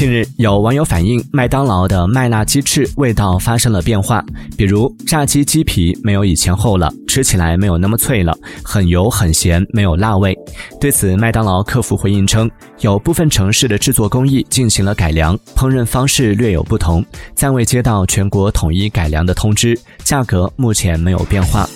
近日有网友反映麦当劳的麦辣鸡翅味道发生了变化比如炸鸡鸡皮没有以前厚了吃起来没有那么脆了很油很咸没有辣味。对此麦当劳客服回应称有部分城市的制作工艺进行了改良烹饪方式略有不同暂未接到全国统一改良的通知价格目前没有变化。